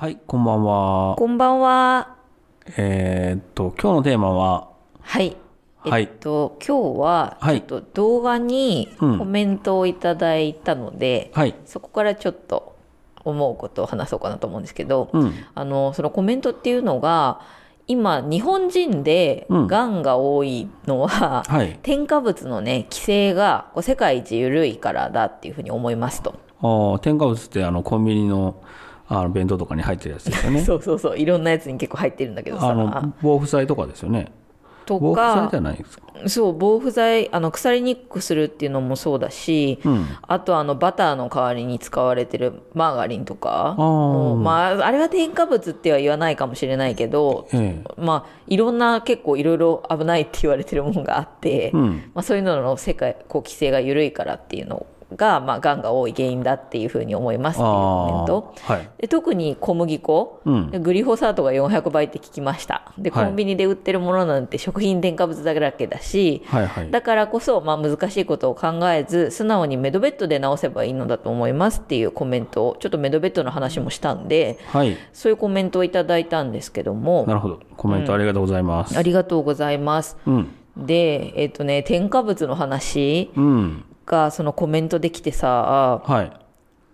はい、こんばんは。こんばんは。えーっと、今日のテーマは、はい。はいえっと、今日は、はいちょっと動画にうんコメントをいただいたので、はい。そこからちょっと思うことを話そうかなと思うんですけど、うん。あの、そのコメントっていうのが、今、日本人でうんがんが多いのは、はい。添加物のね、規制がこう世界一緩いからだっていうふうに思いますと。あー添加物ってあのコンビニのあの弁当とかに入ってるやつですよね。そうそうそう。いろんなやつに結構入ってるんだけどさ。あの、防腐剤とかですよね。と防腐剤かじ、ゃないですか。そう防腐剤あの腐りにくくするっていうのもそうだし、うん。あとあのバターの代わりに使われてるマーガリンとかあーもうまあ、あれは添加物っては言わないかもしれないけど、ええ。まあ、いろんな結構いろいろ危ないって言われてるものがあって、うん。まあ、そういうのの世界こう規制が緩いからっていうのが、まあ、がんが多い原因だっていうふうに思いますっていうコメント。はい。で特に小麦粉、うんでグリホサートが400倍って聞きましたではいコンビニで売ってるものなんて食品添加物だらけだし、はいはい。だからこそ、まあ、難しいことを考えず素直にメドベッドで直せばいいのだと思いますっていうコメントをちょっとメドベッドの話もしたんではい。そういうコメントをいただいたんですけどもなるほど。コメントありがとうございます。ありがとうございますうん。でえっ、とね添加物の話うん。がそのコメントできてさはい。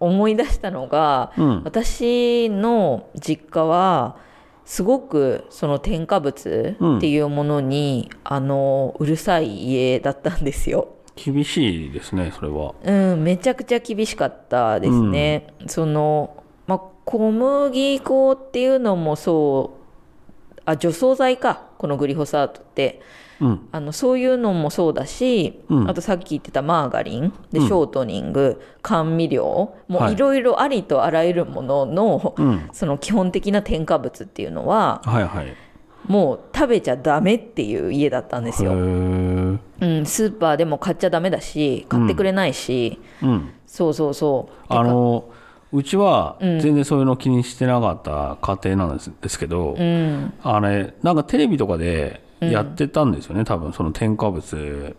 思い出したのが、うん私の実家はすごくその添加物っていうものに、あのうるさい家だったんですよ。厳しいですね、それは。うん、めちゃくちゃ厳しかったですね。その、まあ、小麦粉っていうのもそう、あ、除草剤か、このグリホサートって。うん。あのそういうのもそうだし、うん。あとさっき言ってたマーガリンでショートニング、甘味料もはい。ういろいろありとあらゆるものの、うん。その基本的な添加物っていうのははいはい。もう食べちゃダメっていう家だったんですへよ、ー。うん、スーパーでも買っちゃダメだし買ってくれないし、うん。そうそうそう。あの、うちは全然そういうの気にしてなかった家庭なんですですけど、うん。あれ、なんかテレビとかでやってたんですよね、多分その添加物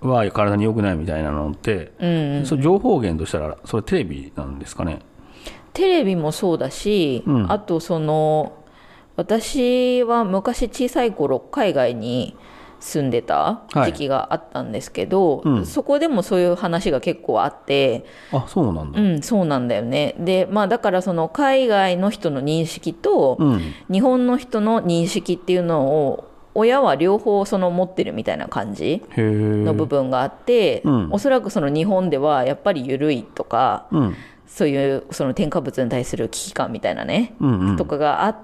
は体に良くないみたいなのって、うんそれ情報源としたら、それテレビなんですかね。テレビもそうだし、うん。あとその私は昔小さい頃海外に住んでた時期があったんですけど、うん。そこでもそういう話が結構あって、あ、そうなんだ。うん、そうなんだよね。でまあだからその海外の人の認識と、うん。日本の人の認識っていうのを親は両方その持ってるみたいな感じ。の部分があって、うんおそらくその日本ではやっぱり緩いとかうん。そういうその添加物に対する危機感みたいなね、うんうん。とかがあっ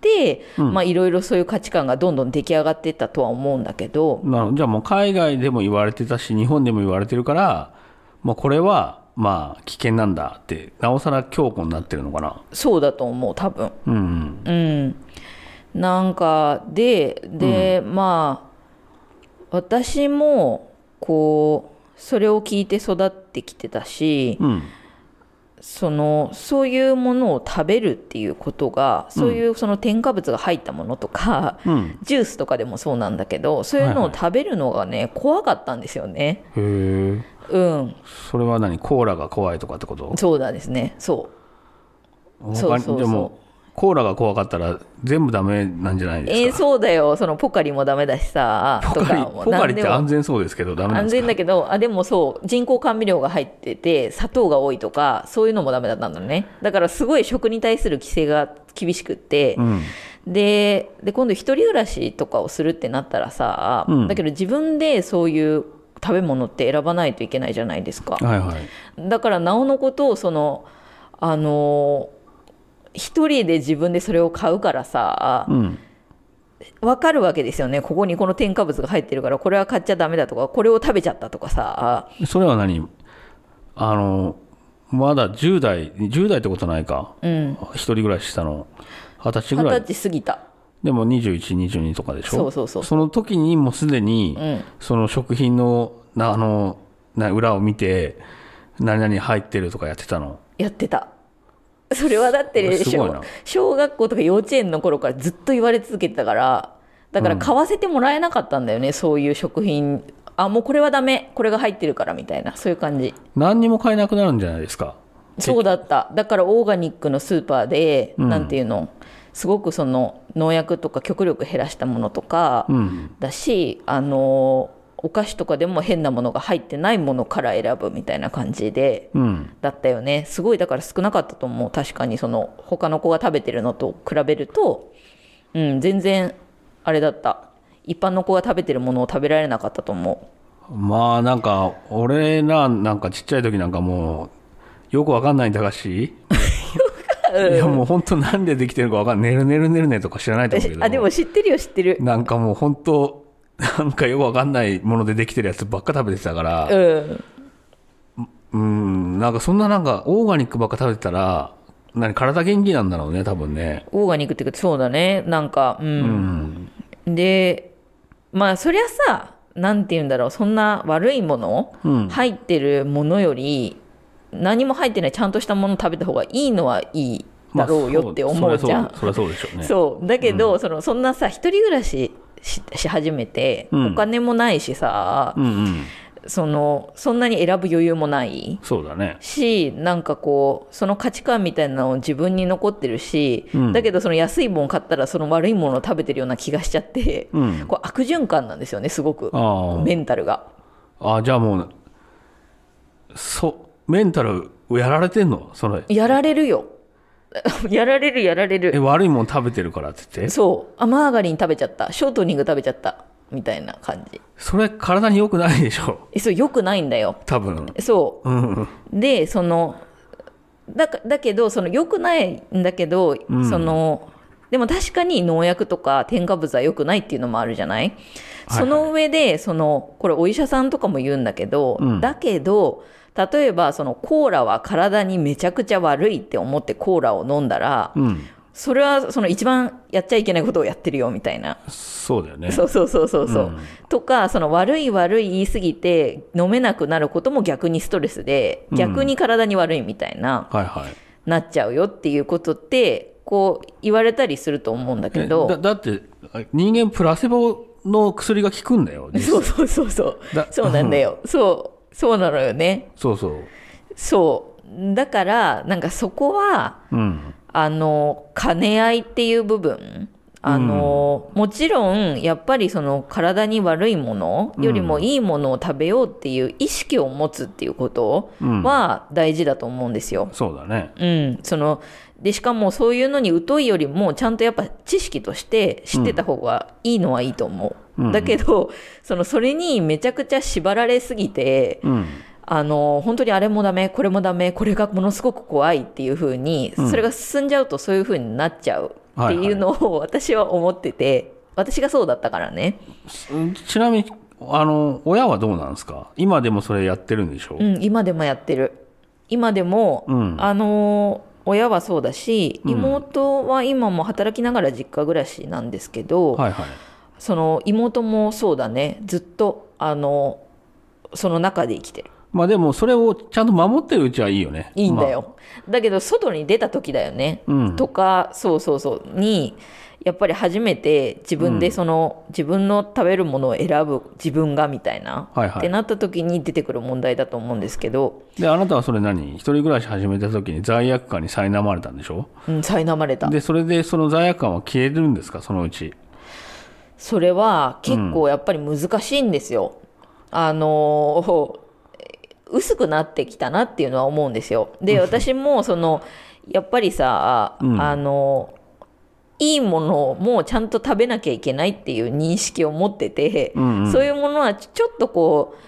て、うんまあいろいろそういう価値観がどんどん出来上がっていったとは思うんだけどじゃあもう海外でも言われてたし、日本でも言われてるから、まあこれは、まあ危険なんだって、なおさら強固になってるのかな。そうだと思う多分。うんうん。うん、なんかでで、まあ私もこうそれを聞いて育ってきてたし、うん。そのそういうものを食べるっていうことがそういうその添加物が入ったものとか、うん。ジュースとかでもそうなんだけどそういうのを食べるのがね、怖かったんですよね。へえ。うん、それは何？コーラが怖いとかってこと？そうだですね。そう。そうそうそうでもコーラが怖かったら全部ダメなんじゃないえーですか、そうだよ。そのポカリもダメだしさ。ポカリポカリって安全そうですけどダメ安全だけどあでもそう。人工甘味料が入ってて砂糖が多いとかそういうのもダメだったんだね。だからすごい食に対する規制が厳しくって、うん。でで今度一人暮らしとかをするってなったらさ、うん。だけど自分でそういう食べ物って選ばないといけないじゃないですか。はいはい。だからなおのことをそのあの一人で自分でそれを買うからさ、うん。わかるわけですよね。ここにこの添加物が入ってるからこれは買っちゃダメだとかこれを食べちゃったとかさ。それは何？あのまだ10代10代ってことないか。うん。一人暮らししたの。二十歳ぐ二らい？十歳過ぎた。でも2122とかでしょ？そうそうそう。その時にもうすでに、うん。その食品のなあのな裏を見て何々入ってるとかやってたの？やってたそれはだって小小学校とか幼稚園の頃からずっと言われ続けてたからだから買わせてもらえなかったんだよね、そういう食品。あもうこれはダメ。これが入ってるからみたいな。そういう感じ。何にも買えなくなるんじゃないですか。そうだった。だからオーガニックのスーパーで、うん。なんていうの？すごくその農薬とか極力減らしたものとかうん。だし、あのお菓子とかでも変なものが入ってないものから選ぶみたいな感じでうん。だったよね。すごいだから少なかったと思う。確かにその他の子が食べてるのと比べると、うん、全然あれだった。一般の子が食べてるものを食べられなかったと思まあなんか俺らなんかちっちゃい時なんかもうよくわかんない駄菓子いやもう本当なんでできてるかわかんない。ねるねるねるねとか知らないと思うけど。う あでも知ってるよ知ってる。なんかもう本当 なんかよくわかんないものでできてるやつばっか食べてたからうん。うんなんかそんななんかオーガニックばっか食べてたら何体元気なんだろうね多分ね。オーガニックっていうかそうだね。なんかう、うん。んでまあそりゃさなんて言うんだろう。そんな悪いもの、うん。入ってるものより何も入ってないちゃんとしたもの食べた方がいいのはいいだろうよって思うじゃん、そりゃそうでしょうね。そう。だけど、そのそんなさ一人暮らししし始めて、うん。お金もないしさ、うんうん。そのそんなに選ぶ余裕もない。そうだね。しなんかこうその価値観みたいなのを自分に残ってるし、うん。だけどその安いもん買ったらその悪いものを食べてるような気がしちゃって、うん。こう悪循環なんですよねすごく。あメンタルが。ああじゃあもうそうメンタルをやられてんの？それやられるよ やられるやられえる悪いもん食べてるからって言って？そう。あマーガリン食べちゃった。ショートニング食べちゃった。みたいな感じ。それ体に良くないでしょ？えそうよくないんだよ。多分。そう。うんでそのだかだけどその良くないんだけど、うん。そのでも確かに農薬とか添加物は良くないっていうのもあるじゃない、はい。その上でそのこれお医者さんとかも言うんだけど、うん。だけど例えばそのコーラは体にめちゃくちゃ悪いって思ってコーラを飲んだら、うん。それはその一番やっちゃいけないことをやってるよみたいな。そうだよね。そうそうそうそうそう、うん。とかその悪い悪い言い過ぎて飲めなくなることも逆にストレスでうん。逆に体に悪いみたいな、はいはい。なっちゃうよっていうことってこう言われたりすると思うんだけえどだだって人間プラセボの薬が効くんだよそうそうそうそう。だ。そうなんだよ。そうそうなのよね。そうそう。そう。だからなんかそこはうん。あの兼ね合いっていう部分。あの、もちろんやっぱりその体に悪いものよりもいいものを食べようっていう意識を持つっていうことは大事だと思うんですよ。そうだね。うん、そのでしかもそういうのに疎いよりもちゃんとやっぱ知識として知ってた方がいいのはいいと思う。うん。だけどそのそれにめちゃくちゃ縛られすぎて、うん。あの本当にあれもダメこれもダメこれがものすごく怖いっていう風に、それが進んじゃうとそういう風になっちゃうっていうのを私は思ってて私がそうだったからね、ちなみにあの親はどうなんですか？今でもそれやってるんでしょ？うん、今でもやってる。今でも、うん。あの親はそうだしうん。妹は今も働きながら実家暮らしなんですけど、はいはいその妹もそうだね。ずっとあのその中で生きてる。まあでもそれをちゃんと守ってるうちはいいよね。いいんだよ、だけど外に出た時だよね、うん。とかそうそうそう。にやっぱり初めて自分でその、自分の食べるものを選ぶ自分がみたいな、はいはい。ってなった時に出てくる問題だと思うんですけど、であなたはそれ何？一人暮らし始めた時に罪悪感に苛まれたんでしょ？うん、苛まれた。でそれでその罪悪感は消えるんですか？そのうちそれは結構やっぱり難しいんですよ。あの薄くなってきたなっていうのは思うんですよ。で私もそのやっぱりさ、うんあのいいものもちゃんと食べなきゃいけないっていう認識を持ってて、うんうんそういうものはちょっとこう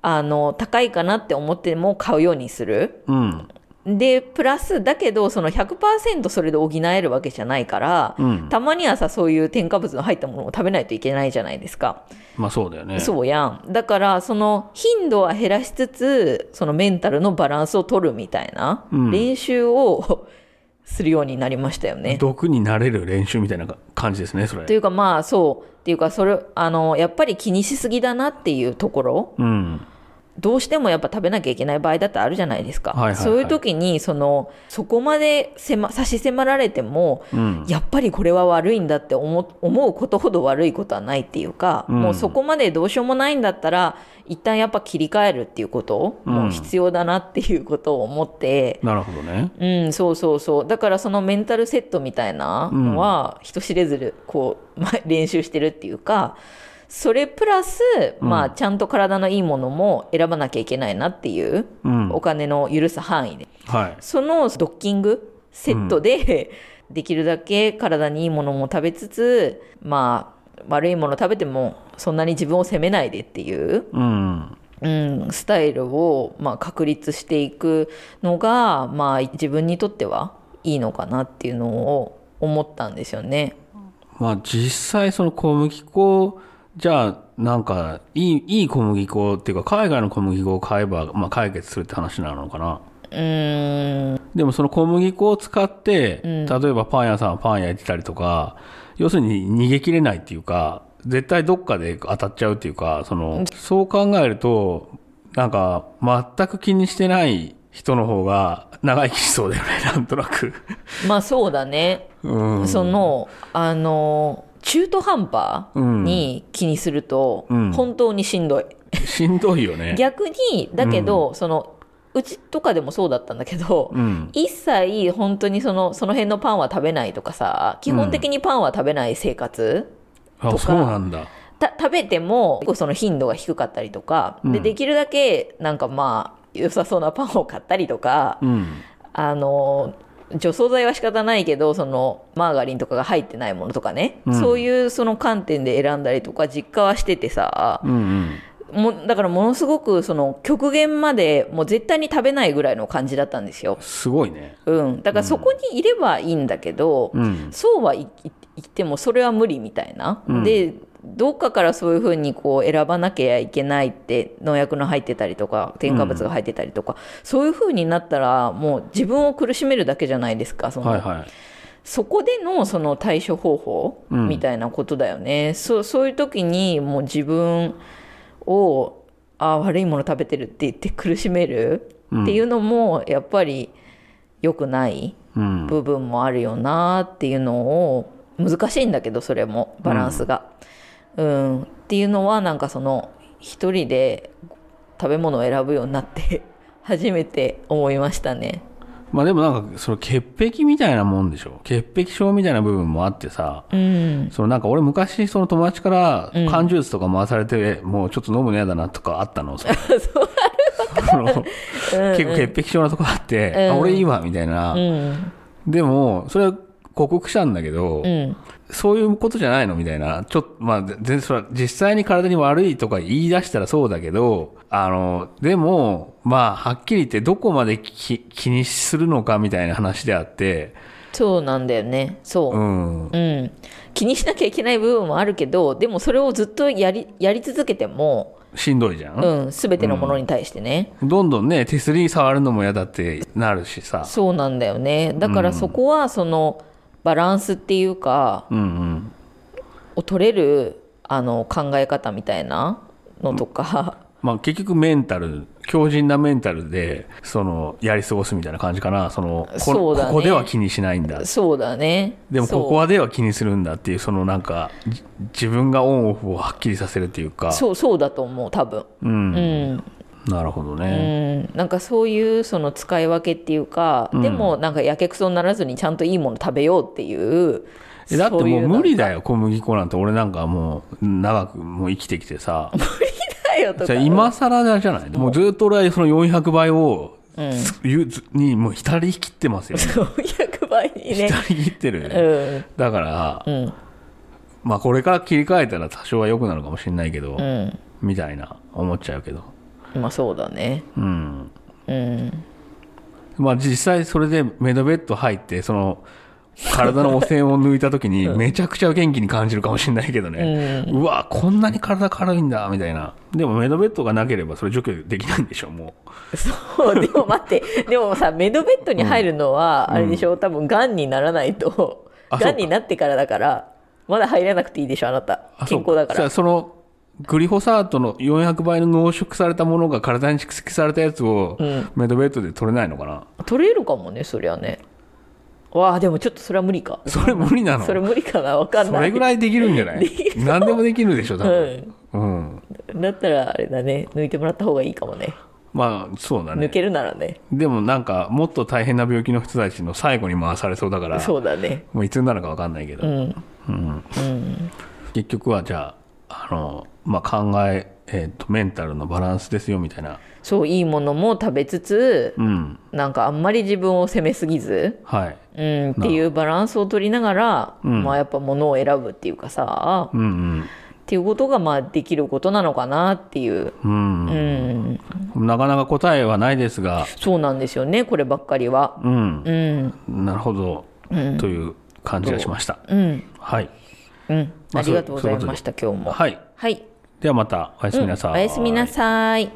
あの高いかなって思っても買うようにする。うんでプラスだけどその100%それで補えるわけじゃないから、うん。たまにはさそういう添加物の入ったものを食べないといけないじゃないですか、まあそうだよね。そうやん。だからその頻度は減らしつつそのメンタルのバランスを取るみたいなうん。練習を するようになりましたよね。毒になれる練習みたいな感じですねそれ。というかまあそう。っていうかそれあのやっぱり気にしすぎだなっていうところ。うんどうしてもやっぱ食べなきゃいけない場合だってあるじゃないですか、はいはいはい。そういう時にそのそこまで迫差し迫られても、うん。やっぱりこれは悪いんだって思思うことほど悪いことはないっていうか、うん。もうそこまでどうしようもないんだったら一旦やっぱ切り替えるっていうことうん。も必要だなっていうことを思って、なるほどね。うん、そうそうそう。だからそのメンタルセットみたいなのは人知れずるこう、まあ、練習してるっていうかそれプラス、まあ、ちゃんと体のいいものも選ばなきゃいけないなっていう、うん。お金の許す範囲で。はい。そのドッキングセットで、できるだけ体にいいものも食べつつまあ悪いもの食べてもそんなに自分を責めないでっていううん。うん、スタイルを、まあ、確立していくのが、まあ、自分にとってはいいのかなっていうのを思ったんですよね。まあ実際その小麦粉じゃあなんかいいいい小麦粉っていうか海外の小麦粉を買えば、まあ、解決するって話なのかな。うーん。でもその小麦粉を使って、例えばパン屋さんはパン焼いてたりとか要するに逃げ切れないっていうか絶対どっかで当たっちゃうっていうかそのそう考えるとなんか全く気にしてない人の方が長生きしそうだよねなんとなく。まあそうだね、うん。そのあの中途半端に気にすると、うん。本当にしんどい。しんどいよね。逆にだけど、そのうちとかでもそうだったんだけど、うん。一切本当にそのその辺のパンは食べないとかさ基本的にパンは食べない生活、あそうなんだ。た食べても結構その頻度が低かったりとか、でできるだけなんかまあ良さそうなパンを買ったりとか、うん。あの除草剤は仕方ないけどそのマーガリンとかが入ってないものとかね、うんそういうその観点で選んだりとか実家はしててさ、うんうんもだからものすごくその極限までもう絶対に食べないぐらいの感じだったんですよ。すごいねうん、だからそこにいればいいんだけど、うんそうは言ってもそれは無理みたいな、うんでどっかからそういうふうにこう選ばなきゃいけないって農薬の入ってたりとか添加物が入ってたりとか、そういうふうになったらもう自分を苦しめるだけじゃないですかその、はいはい。そこでのその対処方法うんみたいなことだよね、そうそういう時にもう自分をあ悪いもの食べてるって言って苦しめるっていうのもやっぱり良くないうん。部分もあるよなっていうのを難しいんだけどそれもバランスが。うんっていうのはなんかその一人で食べ物を選ぶようになって 初めて思いましたね。まあでもなんかその潔癖みたいなもんでしょ。潔癖症みたいな部分もあってさ。うん。そのなんか俺昔その友達から缶ジュースとか回されて、もうちょっと飲むの嫌だなとかあったのその。その結構潔癖症なとこあって、あ俺いいわみたいな、うん。でもそれは克服したんだけど、うんそういうことじゃないのみたいな。ちょっと、まあ、全然それは実際に体に悪いとか言い出したらそうだけど、あの、でも、まあ、はっきり言ってどこまで気気にするのかみたいな話であって、そうなんだよねそうう、ん。うん気にしなきゃいけない部分もあるけどでもそれをずっとやりやり続けても、しんどいじゃん。うん、全てのものに対してね、どんどんね、手すり触るのも嫌だってなるしさ。そうなんだよねだからそこはそのバランスっていうか、うんうん。を取れるあの考え方みたいなのとか、まあ結局メンタル、強靭なメンタルで、その、やり過ごすみたいな感じかな。その、こねここでは気にしないんだ。そうだねでもここはでは気にするんだっていう、そのなんか、じ自分がオンオフをはっきりさせるっていうか。そうそうだと思う多分うん。うん、なるほどうね。ん、なんかそういうその使い分けっていうか、でもなんかやけくそにならずにちゃんといいもの食べようっていうえだってもそう無理だよ、小麦粉なんて。俺なんかもう、長くもう生きてきてさ。だよとかじゃあ今更じゃない？もうずっと俺はその400倍を、ゆずにもう浸りきってますよ。400倍にね浸りきってるよね。うんだから、うんまあこれから切り替えたら多少は良くなるかもしれないけど、うんみたいな思っちゃうけど。まあそうだね。うん。うんまあ実際それでメドベッド入って、その、体の汚染を抜いた時にめちゃくちゃ元気に感じるかもしれないけどね。うわ、こんなに体軽いんだ、みたいな。でもメドベッドがなければそれ除去できないんでしょ、もそうでも待って。でもさメドベッドに入るのはあれでしょ、多分がんにならないと。あがんになってからだからまだ入らなくていいでしょあなた。う。健康だから。その、グリホサートの400倍の濃縮されたものが体に蓄積されたやつをメドベッドで取れないのかな、取れるかもねそりゃね。わあでもちょっとそれは無理か。それ無理なの？それ無理かなわかんない。それぐらいできるんじゃない？何でもできるでしょ多分、うん。だったらあれだね。抜いてもらった方がいいかもね。まあそうだね。抜けるならね。でもなんかもっと大変な病気の人たちの最後に回されそうだから。そうだね。もういつになるか分かんないけど、うん。結局はじゃああの、まあ、考ええー、とメンタルのバランスですよみたいな。そういいものも食べつつうん。なんかあんまり自分を責めすぎずはい。うん、っていうバランスを取りながら、まあやっぱ物を選ぶっていうかさ、うんうん。っていうことがまあできることなのかなっていう、うん。うん、なかなか答えはないですが。そうなんですよねこればっかりは。うん。うん。なるほど、という感じがしました。うん。はい。うん、まあありがとうございました今日も。はい。はい、ではまたおやすみなさい、おやすみなさい。